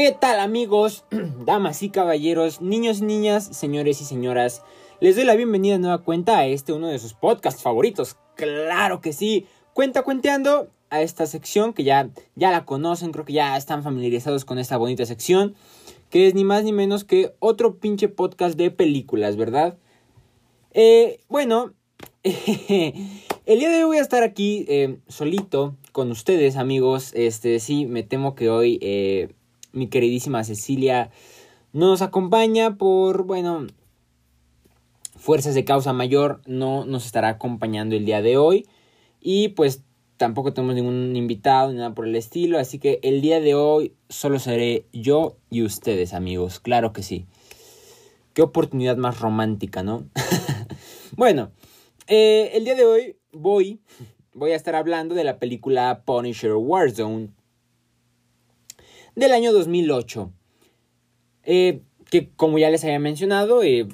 ¿Qué tal amigos, damas y caballeros, niños y niñas, señores y señoras? Les doy la bienvenida de nueva cuenta a este uno de sus podcasts favoritos. Claro que sí. Cuenta cuenteando a esta sección que ya, ya la conocen, creo que ya están familiarizados con esta bonita sección, que es ni más ni menos que otro pinche podcast de películas, ¿verdad? Eh, bueno, el día de hoy voy a estar aquí eh, solito con ustedes, amigos. Este, sí, me temo que hoy eh, mi queridísima Cecilia nos acompaña por, bueno, fuerzas de causa mayor, no nos estará acompañando el día de hoy. Y pues tampoco tenemos ningún invitado ni nada por el estilo, así que el día de hoy solo seré yo y ustedes, amigos, claro que sí. Qué oportunidad más romántica, ¿no? bueno, eh, el día de hoy voy, voy a estar hablando de la película Punisher Warzone del año 2008. Eh, que como ya les había mencionado, eh,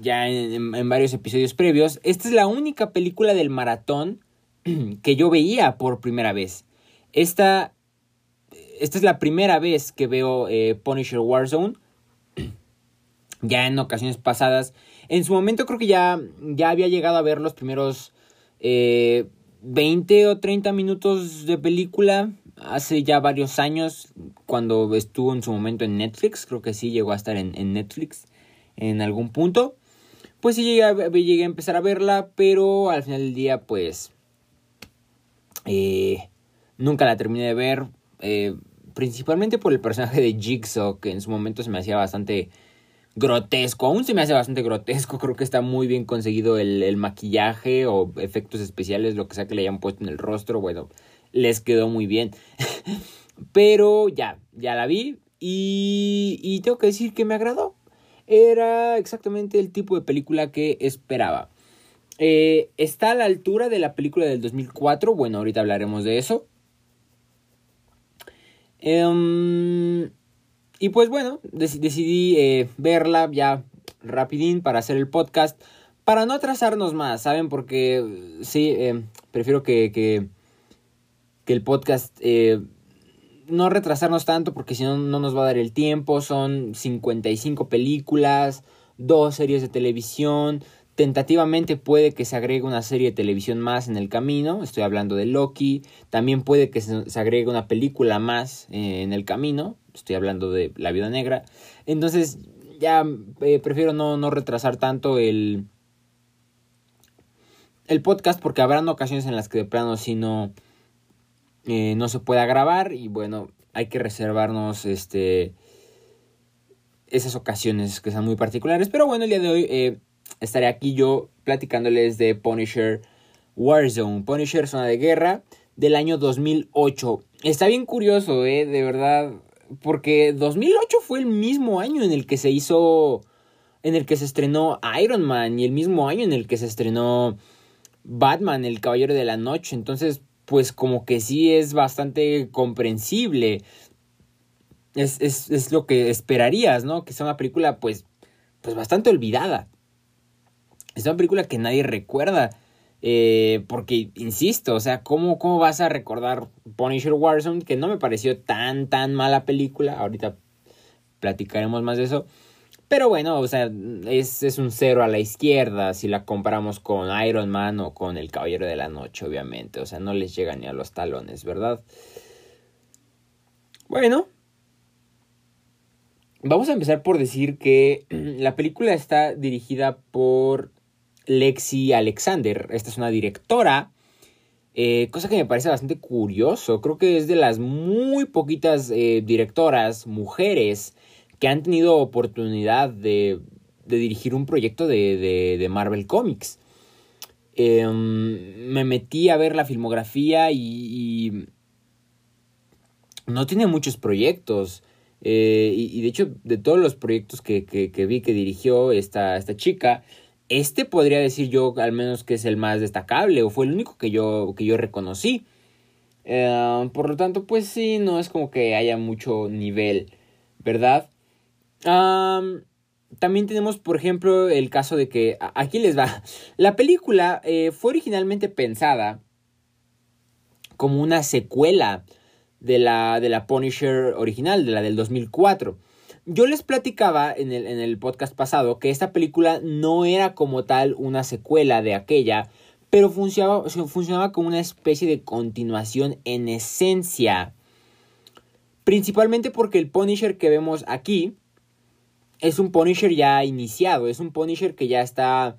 ya en, varios episodios previos, esta es la única película del maratón que yo veía por primera vez. Esta, esta es la primera vez que veo eh, Punisher Warzone. ya en ocasiones pasadas. En su momento creo que ya, ya había llegado a ver los primeros 20 o 30 minutos de película hace ya varios años, cuando estuvo en su momento en Netflix, creo que sí llegó a estar en, en Netflix en algún punto. Pues sí llegué a, llegué a, empezar a verla, pero al final del día, pues eh, nunca la terminé de ver, eh, principalmente por el personaje de Jigsaw, que en su momento se me hacía bastante grotesco, aún se me hace bastante grotesco, creo que está muy bien conseguido el, el maquillaje o efectos especiales, lo que sea que le hayan puesto en el rostro, bueno, les quedó muy bien. Pero ya, ya la vi y, y tengo que decir que me agradó. Era exactamente el tipo de película que esperaba. Eh, está a la altura de la película del 2004. Bueno, ahorita hablaremos de eso. Um, y pues bueno, decidí eh, verla ya rapidín para hacer el podcast. Para no atrasarnos más, ¿saben? Porque sí, eh, prefiero que que el podcast eh, no retrasarnos tanto porque si no no nos va a dar el tiempo. Son 55 películas, dos series de televisión. Tentativamente puede que se agregue una serie de televisión más en el camino. Estoy hablando de Loki. También puede que se, agregue una película más eh, en el camino. Estoy hablando de La Vida Negra. Entonces ya eh, prefiero no, no retrasar tanto el, el podcast porque habrán ocasiones en las que de plano si no eh, no se pueda grabar y bueno, hay que reservarnos este esas ocasiones que son muy particulares. Pero bueno, el día de hoy eh, estaré aquí yo platicándoles de Punisher Warzone. Punisher Zona de Guerra del año 2008. Está bien curioso, eh, de verdad, porque 2008 fue el mismo año en el que se hizo, en el que se estrenó Iron Man y el mismo año en el que se estrenó Batman, el Caballero de la Noche. Entonces, pues como que sí es bastante comprensible. Es, es, es, lo que esperarías, ¿no? Que sea una película, pues, pues bastante olvidada. Es una película que nadie recuerda. Eh, porque, insisto, o sea, ¿cómo, ¿cómo vas a recordar Punisher Warzone? Que no me pareció tan, tan mala película. Ahorita platicaremos más de eso. Pero bueno, o sea, es, es, un cero a la izquierda si la comparamos con Iron Man o con El Caballero de la Noche, obviamente. O sea, no les llega ni a los talones, ¿verdad? Bueno. Vamos a empezar por decir que la película está dirigida por Lexi Alexander. Esta es una directora. Eh, cosa que me parece bastante curioso. Creo que es de las muy poquitas eh, directoras, mujeres, que han tenido oportunidad de, de dirigir un proyecto de, de, Marvel Comics. Eh, me metí a ver la filmografía y, no tiene muchos proyectos. Eh, y, de hecho, de todos los proyectos que, que, que, vi que dirigió esta, esta chica, este podría decir yo al menos que es el más destacable o fue el único que yo, que yo reconocí. Eh, por lo tanto, pues sí, no es como que haya mucho nivel, ¿verdad? También tenemos, por ejemplo, el caso de que. Aquí les va. La película eh, fue originalmente pensada como una secuela de la, de la Punisher original, de la del 2004. Yo les platicaba en el, en el podcast pasado que esta película no era como tal una secuela de aquella, pero funcionaba, funcionaba como una especie de continuación en esencia. Principalmente porque el Punisher que vemos aquí es un Punisher ya iniciado, es un Punisher que ya está...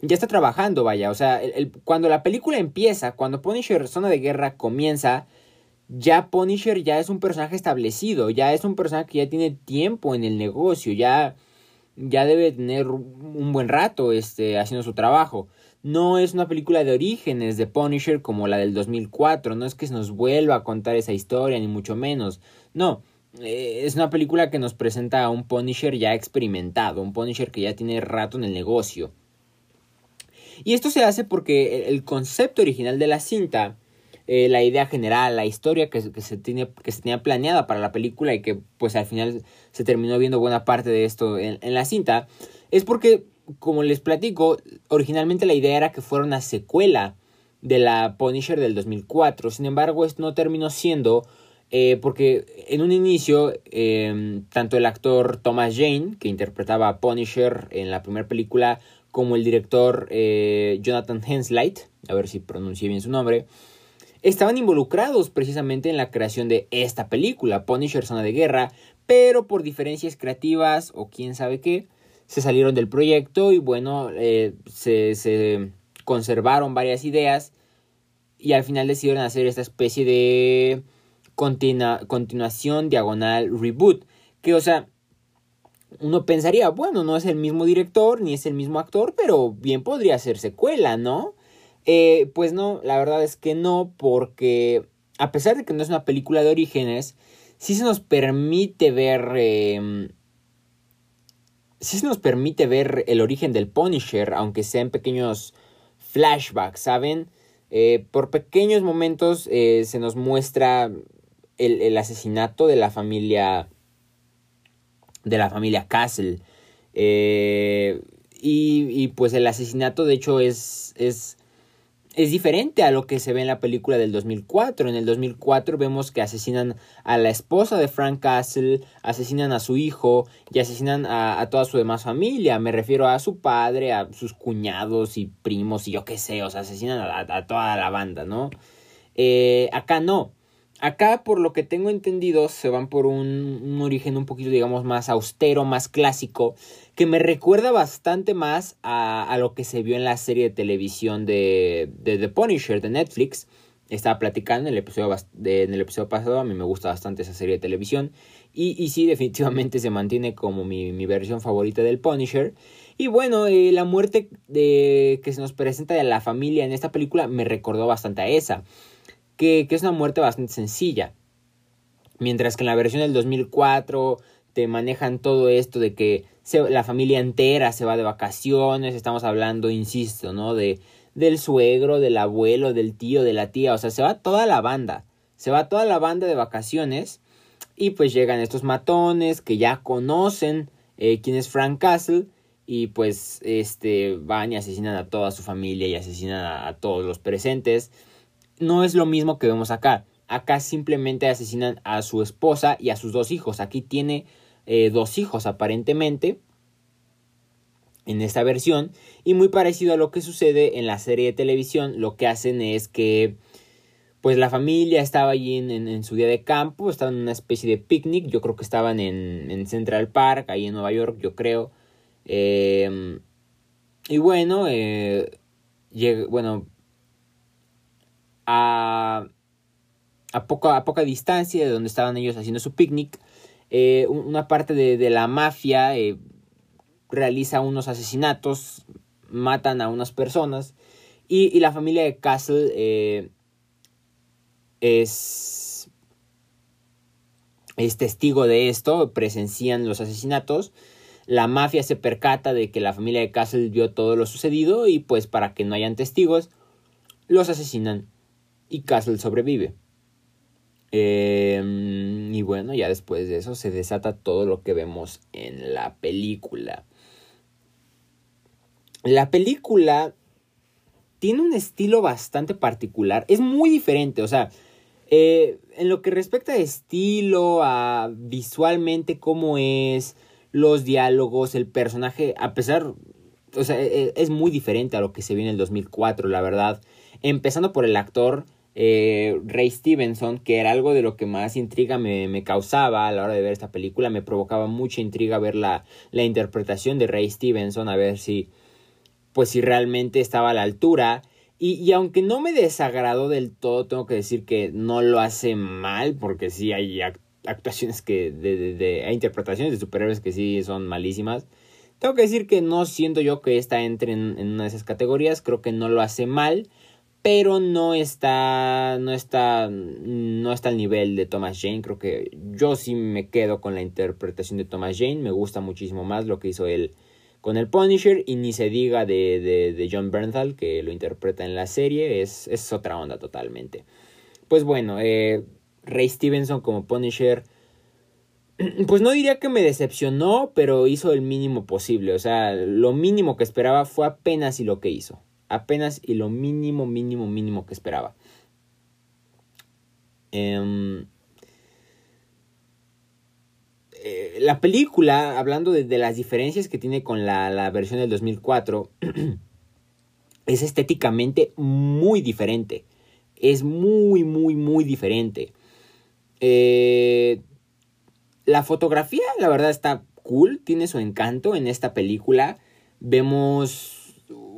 Ya está trabajando, vaya. O sea, cuando la película empieza, cuando Punisher Zona de Guerra comienza, ya Punisher ya es un personaje establecido, ya es un personaje que ya tiene tiempo en el negocio, ya, ya debe tener un buen rato este, haciendo su trabajo. No es una película de orígenes de Punisher como la del 2004, no es que se nos vuelva a contar esa historia, ni mucho menos. No, eh, es una película que nos presenta a un Punisher ya experimentado, un Punisher que ya tiene rato en el negocio. Y esto se hace porque el concepto original de la cinta eh, la idea general, la historia que, se tiene, que tenía planeada para la película y que pues al final se terminó viendo buena parte de esto en, la cinta, es porque, como les platico, originalmente la idea era que fuera una secuela de la Punisher del 2004, sin embargo esto no terminó siendo eh, porque en un inicio em, tanto el actor Thomas Jane, que interpretaba a Punisher en la primera película, como el director eh, Jonathan Henslight, a ver si pronuncié bien su nombre, estaban involucrados precisamente en la creación de esta película, Punisher Zona de Guerra, pero por diferencias creativas o quién sabe qué, se salieron del proyecto y bueno, eh, se, conservaron varias ideas y al final decidieron hacer esta especie de continuación diagonal reboot, que o sea, uno pensaría, bueno, no es el mismo director ni es el mismo actor, pero bien podría ser secuela, ¿no? Eh, pues no, la verdad es que no, porque a pesar de que no es una película de orígenes, sí se nos permite ver... Eh, sí se nos permite ver el origen del Punisher, aunque sea en pequeños flashbacks, ¿saben? Eh, por pequeños momentos eh, se nos muestra el, el, asesinato de la familia de la familia Castle y, y, pues el asesinato de hecho es, es es diferente a lo que se ve en la película del 2004. En el 2004 vemos que asesinan a la esposa de Frank Castle, asesinan a su hijo y asesinan a, toda su demás familia. Me refiero a su padre, a sus cuñados y primos y yo qué sé, o sea, asesinan a, toda la banda, ¿no? Eh, acá no. Acá, por lo que tengo entendido, se van por un, origen un poquito, digamos, más austero, más clásico, que me recuerda bastante más a, lo que se vio en la serie de televisión de, de The Punisher de Netflix. Estaba platicando en el episodio, en el episodio pasado, a mí me gusta bastante esa serie de televisión. Y, sí, definitivamente se mantiene como mi, versión favorita del Punisher. Y bueno, eh, la muerte de, que se nos presenta de la familia en esta película me recordó bastante a esa que, es una muerte bastante sencilla. Mientras que en la versión del 2004 te manejan todo esto de que la familia entera se va de vacaciones, estamos hablando, insisto, ¿no? De, del suegro, del abuelo, del tío, de la tía, o sea, se va toda la banda, se va toda la banda de vacaciones y pues llegan estos matones que ya conocen eh, quién es Frank Castle y pues este van y asesinan a toda su familia y asesinan a todos los presentes no es lo mismo que vemos acá. Acá simplemente asesinan a su esposa y a sus dos hijos. Aquí tiene eh, dos hijos aparentemente en esta versión. Y muy parecido a lo que sucede en la serie de televisión, lo que hacen es que pues la familia estaba allí en, su día de campo, estaban en una especie de picnic, yo creo que estaban en, Central Park, ahí en Nueva York, yo creo. Em, y bueno, eh, bueno, a, a, poca, a poca distancia de donde estaban ellos haciendo su picnic, eh, una parte de, la mafia eh, realiza unos asesinatos, matan a unas personas y, la familia de Castle eh, es, es testigo de esto, presencian los asesinatos. La mafia se percata de que la familia de Castle vio todo lo sucedido y pues para que no hayan testigos, los asesinan y Castle sobrevive. Em, y bueno, ya después de eso se desata todo lo que vemos en la película. La película tiene un estilo bastante particular. Es muy diferente, o sea, eh, en lo que respecta a estilo, a visualmente cómo es, los diálogos, el personaje, a pesar, o sea, e, e, es muy diferente a lo que se vio en el 2004, la verdad. Empezando por el actor eh, Ray Stevenson, que era algo de lo que más intriga me, me, causaba a la hora de ver esta película, me provocaba mucha intriga ver la, la interpretación de Ray Stevenson, a ver si, pues si realmente estaba a la altura. Y, y, aunque no me desagradó del todo, tengo que decir que no lo hace mal, porque sí hay actuaciones que, de, de, hay interpretaciones de superhéroes que sí son malísimas. Tengo que decir que no siento yo que esta entre en, en una de esas categorías, creo que no lo hace mal pero no está no está no está al nivel de Thomas Jane. Creo que yo sí me quedo con la interpretación de Thomas Jane. Me gusta muchísimo más lo que hizo él con el Punisher y ni se diga de, de, John Bernthal que lo interpreta en la serie. Es, es otra onda totalmente. Pues bueno eh, Ray Stevenson como Punisher pues no diría que me decepcionó pero hizo el mínimo posible. O sea lo mínimo que esperaba fue apenas y lo que hizo apenas y lo mínimo, mínimo, mínimo que esperaba. Em, eh, la película, hablando de, las diferencias que tiene con la, versión del 2004, es estéticamente muy diferente. Es muy, muy, muy diferente. Eh, la fotografía, la verdad, está cool, tiene su encanto en esta película. Vemos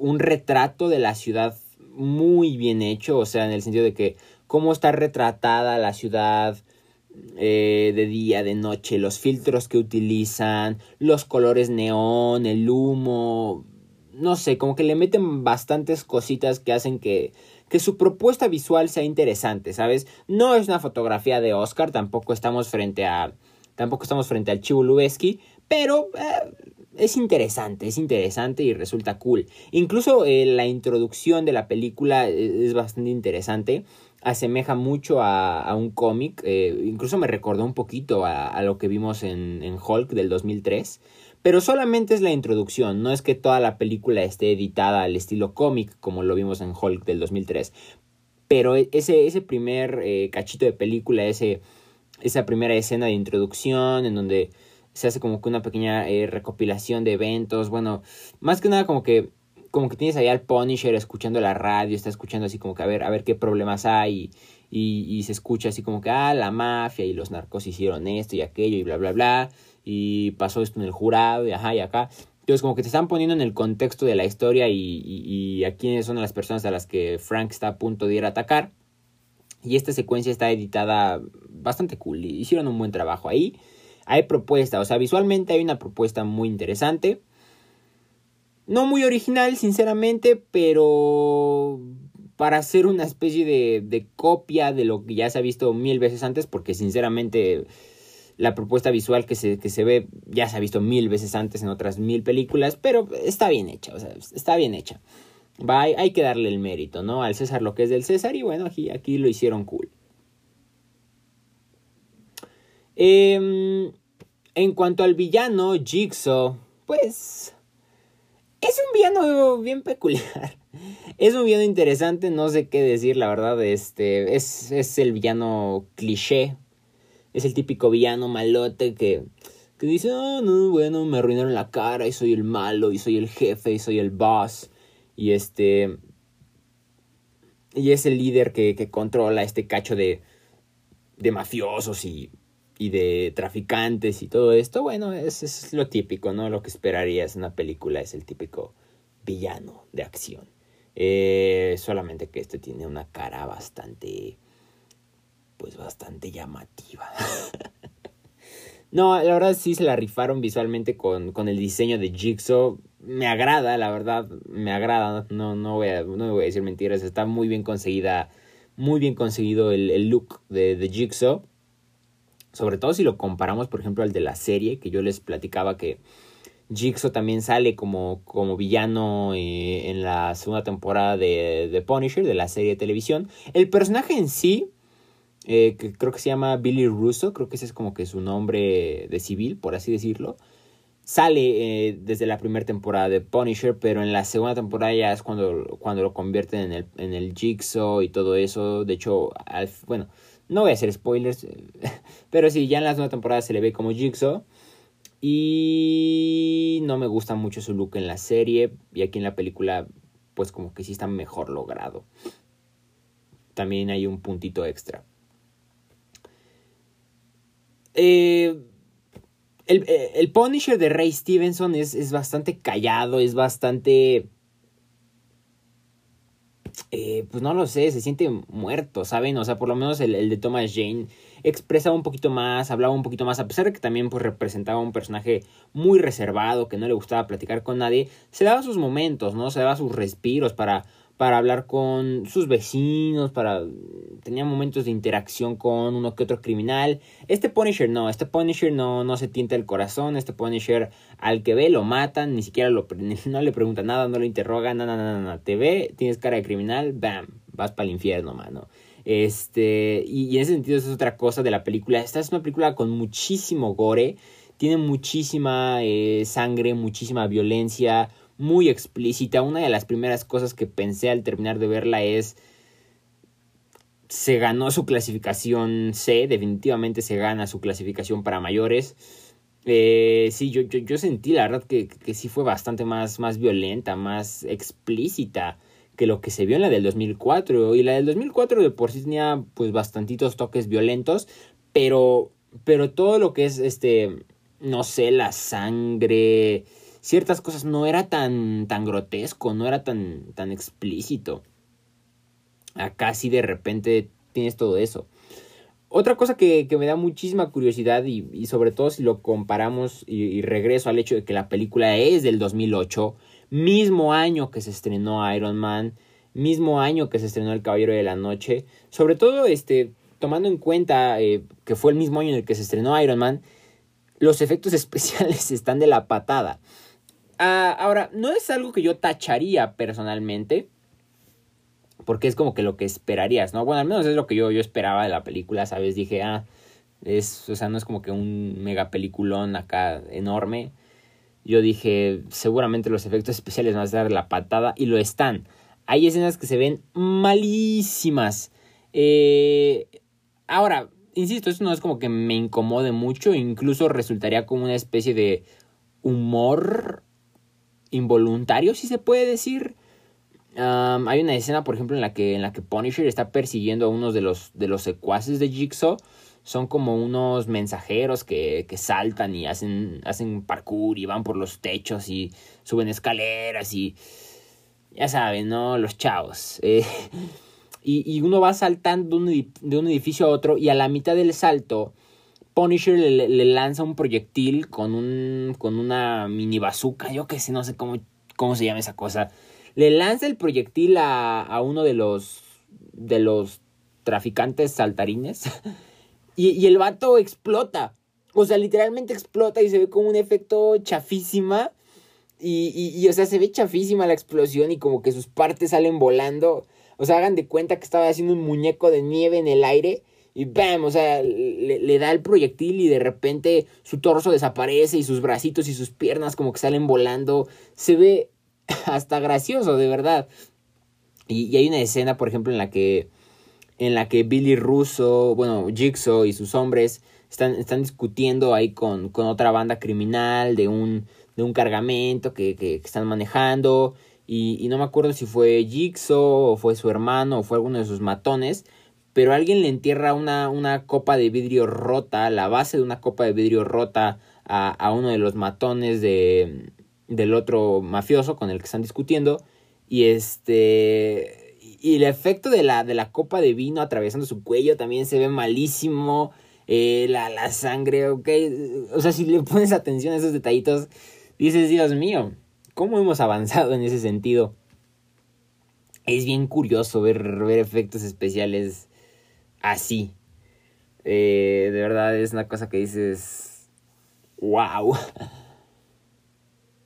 un retrato de la ciudad muy bien hecho, o sea, en el sentido de que cómo está retratada la ciudad eh, de día, de noche, los filtros que utilizan, los colores neón, el humo, no sé, como que le meten bastantes cositas que hacen que, que su propuesta visual sea interesante, ¿sabes? No es una fotografía de Oscar, tampoco estamos frente a tampoco estamos frente al Chivo pero eh, es interesante, es interesante y resulta cool. Incluso eh, la introducción de la película eh, es bastante interesante. Asemeja mucho a, un cómic. Eh, incluso me recordó un poquito a, lo que vimos en, en, Hulk del 2003. Pero solamente es la introducción. No es que toda la película esté editada al estilo cómic como lo vimos en Hulk del 2003. Pero e, ese, ese primer cachito de película, ese, esa primera escena de introducción en donde se hace como que una pequeña eh, recopilación de eventos, bueno, más que nada como que como que tienes ahí al Punisher escuchando la radio, está escuchando así como que a ver, a ver qué problemas hay y, se escucha así como que, ah, la mafia y los narcos hicieron esto y aquello y bla, bla, bla, y pasó esto en el jurado y ajá y acá. Entonces como que te están poniendo en el contexto de la historia y, y, a quiénes son las personas a las que Frank está a punto de ir a atacar. Y esta secuencia está editada bastante cool, hicieron un buen trabajo ahí hay propuesta, o sea, visualmente hay una propuesta muy interesante. No muy original, sinceramente, pero para hacer una especie de, de, copia de lo que ya se ha visto mil veces antes, porque sinceramente la propuesta visual que se, que se ve ya se ha visto mil veces antes en otras mil películas, pero está bien hecha, o sea, está bien hecha. Va, hay, que darle el mérito, ¿no? Al César lo que es del César y bueno, aquí, aquí lo hicieron cool. Eh, en cuanto al villano, Jigsaw, pues es un villano bien peculiar. Es un villano interesante, no sé qué decir, la verdad. Este es, es el villano cliché. Es el típico villano malote que, que dice, oh, no, bueno, me arruinaron la cara y soy el malo y soy el jefe y soy el boss. Y este... Y es el líder que, que controla este cacho de, de mafiosos y y de traficantes y todo esto, bueno, es, es lo típico, ¿no? Lo que esperarías en una película es el típico villano de acción. Eh, solamente que este tiene una cara bastante, pues bastante llamativa. no, la verdad sí se la rifaron visualmente con, con el diseño de Jigsaw. Me agrada, la verdad, me agrada. No, no, voy, a, no voy a decir mentiras. Está muy bien conseguida, muy bien conseguido el, el look de, de Jigsaw. Sobre todo si lo comparamos, por ejemplo, al de la serie, que yo les platicaba que Jigsaw también sale como, como villano eh, en la segunda temporada de, de, Punisher, de la serie de televisión. El personaje en sí, eh, que creo que se llama Billy Russo, creo que ese es como que su nombre de civil, por así decirlo. sale eh, desde la primera temporada de Punisher, pero en la segunda temporada ya es cuando, cuando lo convierten en el, en el Jigsaw y todo eso. De hecho, bueno, no voy a hacer spoilers, pero sí, ya en la segunda temporada se le ve como Jigsaw. Y no me gusta mucho su look en la serie. Y aquí en la película, pues como que sí está mejor logrado. También hay un puntito extra. Eh, eh, el, Punisher de Ray Stevenson es, bastante callado, es bastante... Eh, pues no lo sé, se siente muerto, ¿saben? O sea, por lo menos el, de Thomas Jane expresaba un poquito más, hablaba un poquito más, a pesar de que también pues representaba un personaje muy reservado, que no le gustaba platicar con nadie, se daba sus momentos, ¿no? Se daba sus respiros para para hablar con sus vecinos, para tenía momentos de interacción con uno que otro criminal. Este Punisher no, este Punisher no, no se tienta el corazón, este Punisher al que ve lo matan, ni siquiera lo, no le pregunta nada, no lo interroga, nada, nada, nada, te ve, tienes cara de criminal, bam, vas para el infierno, mano. Este, y, en ese sentido eso es otra cosa de la película. Esta es una película con muchísimo gore, tiene muchísima eh, sangre, muchísima violencia, muy explícita. Una de las primeras cosas que pensé al terminar de verla es se ganó su clasificación C, definitivamente se gana su clasificación para mayores. Eh, sí, yo, yo, sentí la verdad que, que, sí fue bastante más, más violenta, más explícita que lo que se vio en la del 2004. Y la del 2004 de por sí tenía pues bastantitos toques violentos, pero, pero todo lo que es este, no sé, la sangre, ciertas cosas no era tan, tan grotesco, no era tan, tan explícito. Acá sí de repente tienes todo eso. Otra cosa que, me da muchísima curiosidad y, sobre todo si lo comparamos y, regreso al hecho de que la película es del 2008, mismo año que se estrenó Iron Man, mismo año que se estrenó El Caballero de la Noche, sobre todo este, tomando en cuenta eh, que fue el mismo año en el que se estrenó Iron Man, los efectos especiales están de la patada. Ah, ahora, no es algo que yo tacharía personalmente. Porque es como que lo que esperarías, ¿no? Bueno, al menos es lo que yo, yo esperaba de la película, ¿sabes? Dije, ah, es, o sea, no es como que un mega peliculón acá enorme. Yo dije, seguramente los efectos especiales van a dar la patada y lo están. Hay escenas que se ven malísimas. Eh, ahora, insisto, eso no es como que me incomode mucho, incluso resultaría como una especie de humor involuntario, si se puede decir. hay una escena, por ejemplo, en la que, en la que Punisher está persiguiendo a unos de los, de los secuaces de Jigsaw. Son como unos mensajeros que, que saltan y hacen, hacen parkour y van por los techos y suben escaleras y... Ya saben, ¿no? Los chavos. Eh, y, y, uno va saltando de un edificio a otro y a la mitad del salto Punisher le, lanza un proyectil con un con una mini bazooka, yo que sé, no sé cómo, cómo se llama esa cosa. Le lanza el proyectil a, a uno de los de los traficantes saltarines y, el vato explota. O sea, literalmente explota y se ve como un efecto chafísima. Y, y, y, o sea, se ve chafísima la explosión y como que sus partes salen volando. O sea, hagan de cuenta que estaba haciendo un muñeco de nieve en el aire y ¡bam! O sea, le, da el proyectil y de repente su torso desaparece y sus bracitos y sus piernas como que salen volando. Se ve hasta gracioso, de verdad. Y, hay una escena, por ejemplo, en la que, en la que Billy Russo, bueno, Jigsaw y sus hombres están, están discutiendo ahí con, con otra banda criminal de un, de un cargamento que, que, están manejando. Y, y no me acuerdo si fue Jigsaw o fue su hermano o fue alguno de sus matones pero alguien le entierra una, una copa de vidrio rota, la base de una copa de vidrio rota a, a uno de los matones de, del otro mafioso con el que están discutiendo. Y este. Y el efecto de la, de la copa de vino atravesando su cuello también se ve malísimo. Eh, la, la sangre, ok. O sea, si le pones atención a esos detallitos, dices, Dios mío, ¿cómo hemos avanzado en ese sentido? Es bien curioso ver, ver efectos especiales así. Eh, de verdad es una cosa que dices, wow.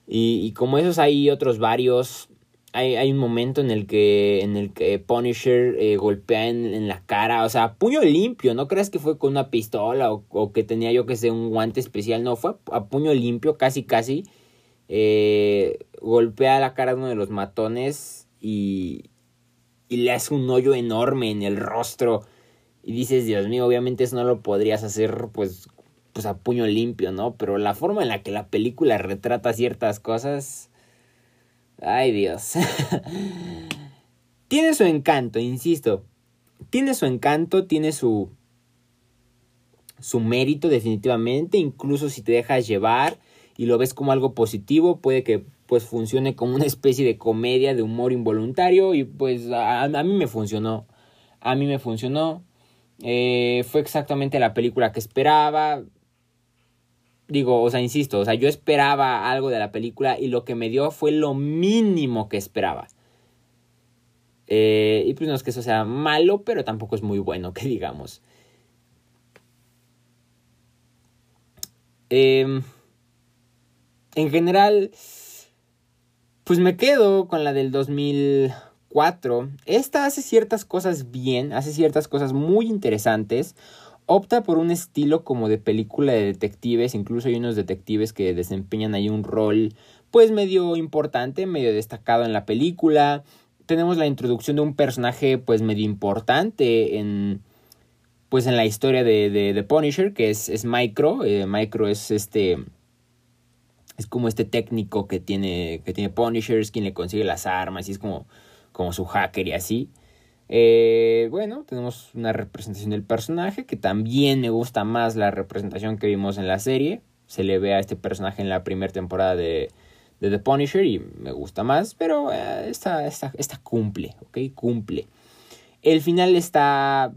Y, como esos hay otros varios. hay, un momento en el que, en el que Punisher eh, golpea en, la cara, o sea, puño limpio, no creas que fue con una pistola o, que tenía yo que sé un guante especial, no, fue a puño limpio, casi casi, eh, golpea la cara de uno de los matones y, y le hace un hoyo enorme en el rostro y dices, Dios mío, obviamente eso no lo podrías hacer pues, pues a puño limpio, ¿no? Pero la forma en la que la película retrata ciertas cosas Ay Dios. tiene su encanto, insisto. Tiene su encanto, tiene su su mérito definitivamente, incluso si te dejas llevar y lo ves como algo positivo, puede que pues funcione como una especie de comedia de humor involuntario y pues a, mí me funcionó, a mí me funcionó, eh, fue exactamente la película que esperaba, digo, o sea, insisto, o sea, yo esperaba algo de la película y lo que me dio fue lo mínimo que esperaba. Eh, y pues no es que eso sea malo, pero tampoco es muy bueno, que digamos. Em, en general, pues me quedo con la del 2004. Esta hace ciertas cosas bien, hace ciertas cosas muy interesantes opta por un estilo como de película de detectives, incluso hay unos detectives que desempeñan ahí un rol pues medio importante, medio destacado en la película. Tenemos la introducción de un personaje pues medio importante en pues en la historia de, de, Punisher, que es, es Micro. Eh, Micro es este es como este técnico que tiene que tiene Punisher, es quien le consigue las armas y es como como su hacker y así. Eh, bueno, tenemos una representación del personaje que también me gusta más la representación que vimos en la serie. Se le ve a este personaje en la primera temporada de, de, The Punisher y me gusta más, pero eh, esta, esta, esta, cumple, ¿ok? Cumple. El final está,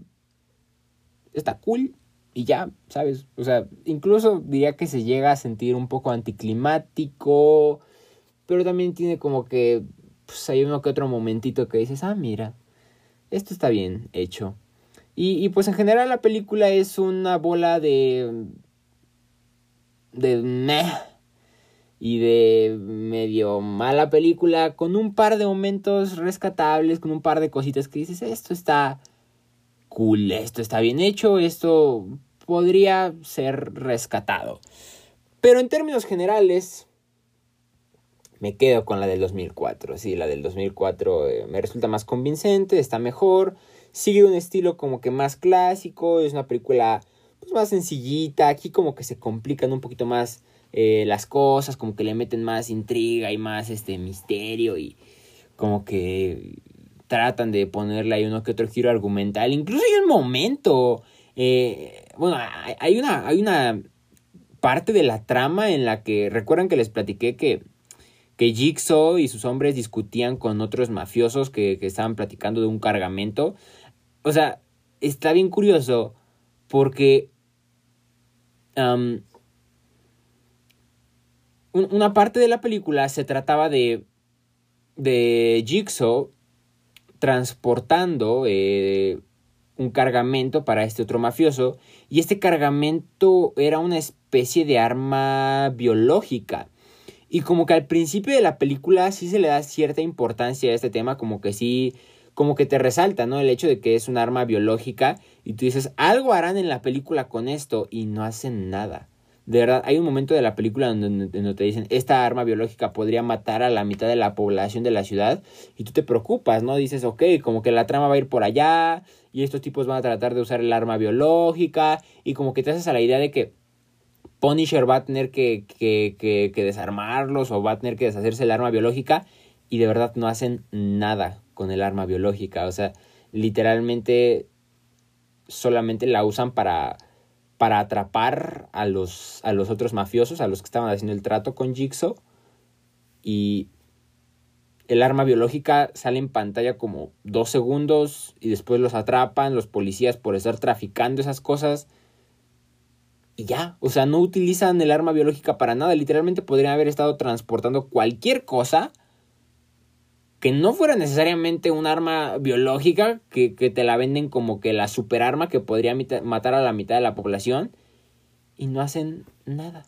está cool y ya, ¿sabes? O sea, incluso diría que se llega a sentir un poco anticlimático, pero también tiene como que, pues hay uno que otro momentito que dices, ah, mira, esto está bien hecho. Y, pues en general la película es una bola de... de meh y de medio mala película con un par de momentos rescatables, con un par de cositas que dices, esto está cool, esto está bien hecho, esto podría ser rescatado. Pero en términos generales, me quedo con la del 2004. Sí, la del 2004 eh, me resulta más convincente, está mejor, sigue un estilo como que más clásico, es una película pues, más sencillita, aquí como que se complican un poquito más eh, las cosas, como que le meten más intriga y más este misterio y como que tratan de ponerle ahí uno que otro giro argumental. Incluso hay un momento, eh, bueno, hay una, hay una parte de la trama en la que, recuerdan que les platiqué que que Jigsaw y sus hombres discutían con otros mafiosos que, estaban platicando de un cargamento. O sea, está bien curioso porque una parte de la película se trataba de, de Jigsaw transportando eh, un cargamento para este otro mafioso y este cargamento era una especie de arma biológica. Y como que al principio de la película sí se le da cierta importancia a este tema, como que sí, como que te resalta, ¿no? El hecho de que es un arma biológica y tú dices, algo harán en la película con esto y no hacen nada. De verdad, hay un momento de la película donde, donde, te dicen, esta arma biológica podría matar a la mitad de la población de la ciudad y tú te preocupas, ¿no? Dices, ok, como que la trama va a ir por allá y estos tipos van a tratar de usar el arma biológica y como que te haces a la idea de que Punisher va a tener que, que, desarmarlos o va a tener que deshacerse el arma biológica y de verdad no hacen nada con el arma biológica. O sea, literalmente solamente la usan para, para atrapar a los, a los otros mafiosos, a los que estaban haciendo el trato con Jigsaw. Y el arma biológica sale en pantalla como dos segundos y después los atrapan los policías por estar traficando esas cosas y ya, o sea, no utilizan el arma biológica para nada, literalmente podrían haber estado transportando cualquier cosa que no fuera necesariamente un arma biológica, que, que te la venden como que la superarma que podría matar a la mitad de la población, y no hacen nada.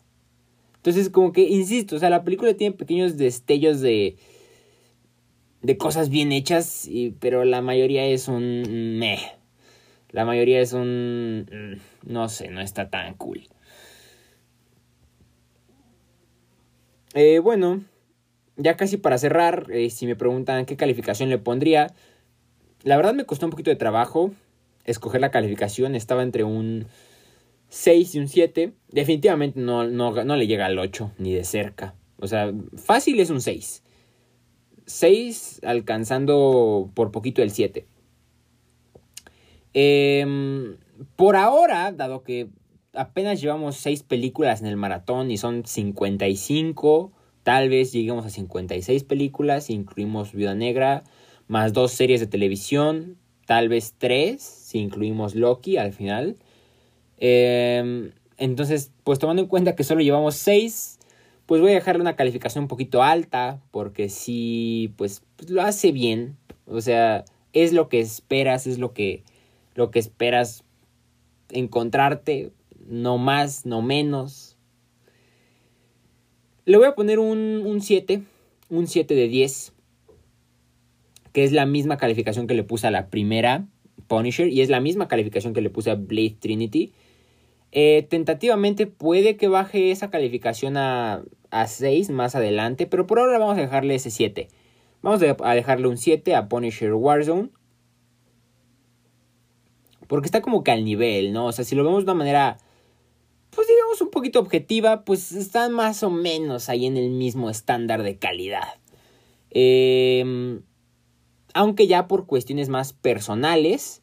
Entonces, como que, insisto, o sea, la película tiene pequeños destellos de de cosas bien hechas, y, pero la mayoría es un meh. La mayoría es un... Mm, no sé, no está tan cool. Eh, bueno, ya casi para cerrar, eh, si me preguntan qué calificación le pondría, la verdad me costó un poquito de trabajo escoger la calificación, estaba entre un 6 y un 7, definitivamente no, no, no le llega al 8, ni de cerca, o sea, fácil es un 6. 6 alcanzando por poquito el 7. Em, por ahora, dado que apenas llevamos 6 películas en el maratón y son 55, tal vez lleguemos a 56 películas, incluimos Viuda Negra, más dos series de televisión, tal vez 3, si incluimos Loki al final. Em, entonces, pues tomando en cuenta que solo llevamos 6, pues voy a dejarle una calificación un poquito alta, porque si, pues, pues, lo hace bien. O sea, es lo que esperas, es lo que, lo que esperas encontrarte, no más, no menos. Le voy a poner un 7, un 7 de 10, que es la misma calificación que le puse a la primera Punisher y es la misma calificación que le puse a Blade Trinity. Eh, tentativamente puede que baje esa calificación a, a 6 más adelante, pero por ahora vamos a dejarle ese 7. Vamos a dejarle un 7 a Punisher Warzone. Porque está como que al nivel, ¿no? O sea, si lo vemos de una manera, pues digamos un poquito objetiva, pues están más o menos ahí en el mismo estándar de calidad. Em, aunque ya por cuestiones más personales,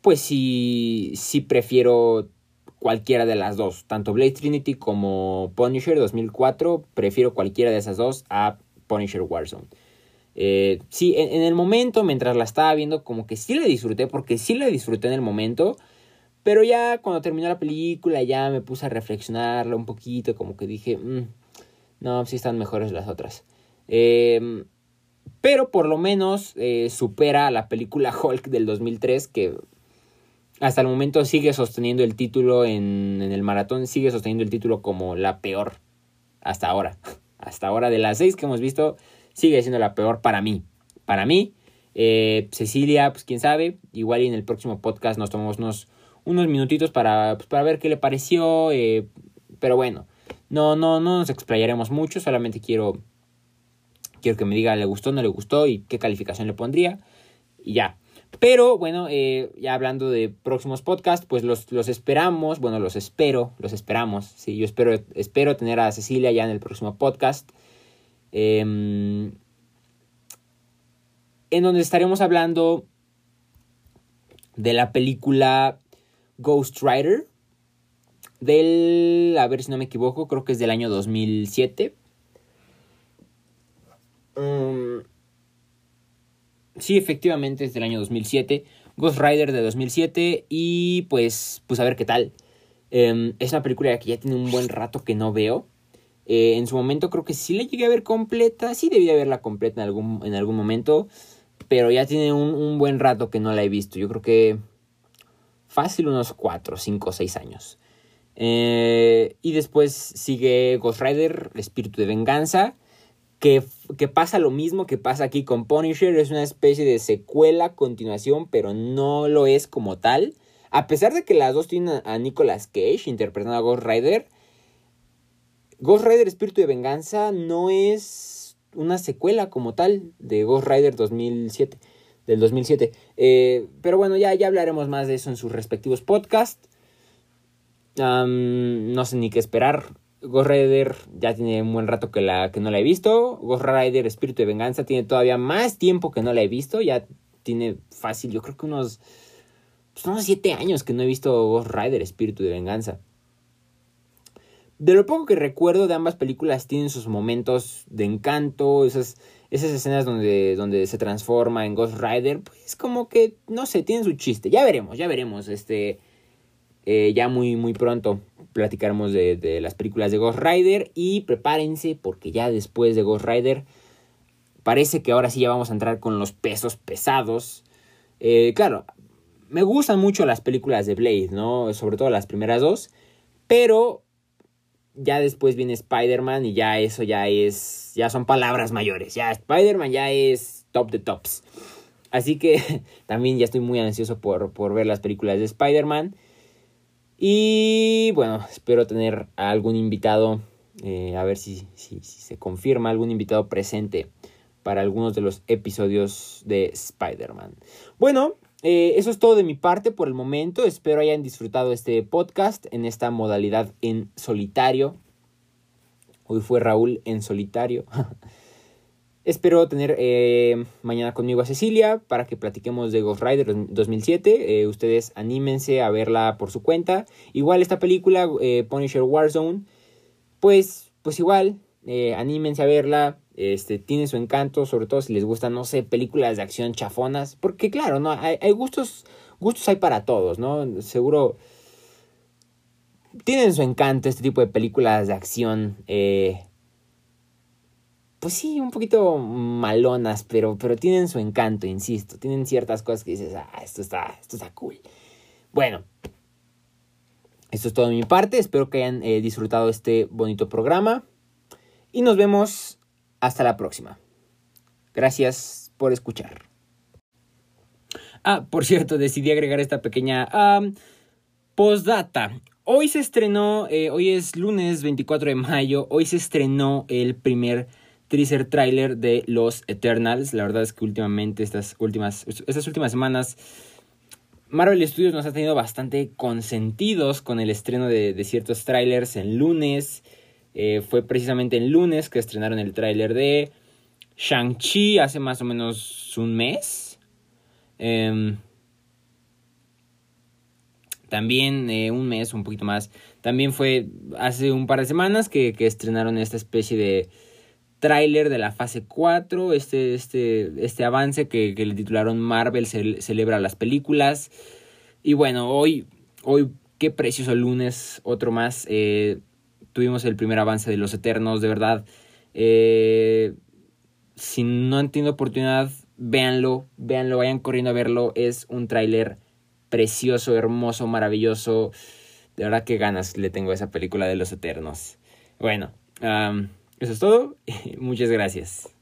pues sí, sí prefiero cualquiera de las dos. Tanto Blade Trinity como Punisher 2004, prefiero cualquiera de esas dos a Punisher Warzone. Eh, sí, en, el momento, mientras la estaba viendo, como que sí la disfruté, porque sí la disfruté en el momento. Pero ya cuando terminó la película, ya me puse a reflexionarla un poquito, como que dije, mm, no, sí están mejores las otras. Em, pero por lo menos eh, supera a la película Hulk del 2003, que hasta el momento sigue sosteniendo el título en, el maratón, sigue sosteniendo el título como la peor hasta ahora. Hasta ahora de las seis que hemos visto, sigue siendo la peor para mí. Para mí, eh, Cecilia, pues quién sabe, igual y en el próximo podcast nos tomamos unos, unos minutitos para, pues, para ver qué le pareció. Eh, pero bueno, no, no, no nos explayaremos mucho, solamente quiero, quiero que me diga le gustó, no le gustó y qué calificación le pondría. Y ya. Pero bueno, eh, ya hablando de próximos podcasts, pues los, los, esperamos, bueno, los espero, los esperamos. Sí, yo espero, espero tener a Cecilia ya en el próximo podcast. Em, en donde estaremos hablando de la película Ghost Rider. Del, a ver si no me equivoco, creo que es del año 2007. Sí, efectivamente, es del año 2007. Ghost Rider de 2007. Y pues, pues a ver qué tal. Em, es una película que ya tiene un buen rato que no veo. Eh, en su momento creo que sí la llegué a ver completa. Sí debía verla completa en algún, en algún momento. Pero ya tiene un, buen rato que no la he visto. Yo creo que fácil unos 4, 5, 6 años. Eh, y después sigue Ghost Rider, Espíritu de Venganza que, pasa lo mismo que pasa aquí con Punisher, es una especie de secuela, continuación, pero no lo es como tal. A pesar de que las dos tienen a Nicolas Cage interpretando a Ghost Rider, Ghost Rider Espíritu de Venganza no es una secuela como tal de Ghost Rider 2007, del 2007. Eh, pero bueno, ya, ya hablaremos más de eso en sus respectivos podcasts. no sé ni qué esperar. Ghost Rider ya tiene un buen rato que, la, que no la he visto. Ghost Rider Espíritu de Venganza tiene todavía más tiempo que no la he visto. Ya tiene fácil, yo creo que unos, pues unos siete años que no he visto Ghost Rider Espíritu de Venganza. De lo poco que recuerdo de ambas películas tienen sus momentos de encanto, esas, esas escenas donde, donde se transforma en Ghost Rider, pues como que, no sé, tienen su chiste. Ya veremos, ya veremos, este, eh, ya muy, muy pronto platicaremos de, las películas de Ghost Rider y prepárense porque ya después de Ghost Rider parece que ahora sí ya vamos a entrar con los pesos pesados. Eh, claro, me gustan mucho las películas de Blade, ¿no? Sobre todo las primeras dos, pero ya después viene Spider-Man y ya eso ya es, ya son palabras mayores. Ya Spider-Man ya es top de tops. Así que también ya estoy muy ansioso por, por ver las películas de Spider-Man. Y bueno, espero tener a algún invitado, eh, a ver si, si, se confirma, algún invitado presente para algunos de los episodios de Spider-Man. Bueno, eh, eso es todo de mi parte por el momento. Espero hayan disfrutado este podcast en esta modalidad en solitario. Hoy fue Raúl en solitario. Espero tener eh, mañana conmigo a Cecilia para que platiquemos de Ghost Rider 2007. Eh, ustedes anímense a verla por su cuenta. Igual esta película, Punisher Warzone, pues, pues igual, anímense a verla este, tiene su encanto, sobre todo si les gustan, no sé, películas de acción chafonas, porque claro, ¿no? Hay, gustos, gustos hay para todos, ¿no? Seguro tienen su encanto este tipo de películas de acción, eh, pues sí, un poquito malonas, pero, pero tienen su encanto, insisto, tienen ciertas cosas que dices, ah, esto está, esto está cool. Bueno, esto es todo de mi parte, espero que hayan eh, disfrutado este bonito programa y nos vemos hasta la próxima. Gracias por escuchar. Ah, por cierto, decidí agregar esta pequeña postdata. Hoy se estrenó, eh, hoy es lunes 24 de mayo, hoy se estrenó el primer teaser trailer de Los Eternals. La verdad es que últimamente, estas últimas, estas últimas semanas, Marvel Studios nos ha tenido bastante consentidos con el estreno de, de ciertos trailers en lunes. Eh, fue precisamente el lunes que estrenaron el tráiler de Shang-Chi hace más o menos un mes. Em, también eh, un mes, un poquito más. También fue hace un par de semanas que, estrenaron esta especie de tráiler de la fase 4, este, este, este avance que, le titularon Marvel celebra las películas. Y bueno, hoy, hoy qué precioso lunes, otro más. Eh, tuvimos el primer avance de Los Eternos, de verdad. Eh, si no han tenido oportunidad, véanlo, véanlo, vayan corriendo a verlo. Es un tráiler precioso, hermoso, maravilloso. De verdad que ganas le tengo a esa película de Los Eternos. Bueno, eso es todo. Muchas gracias.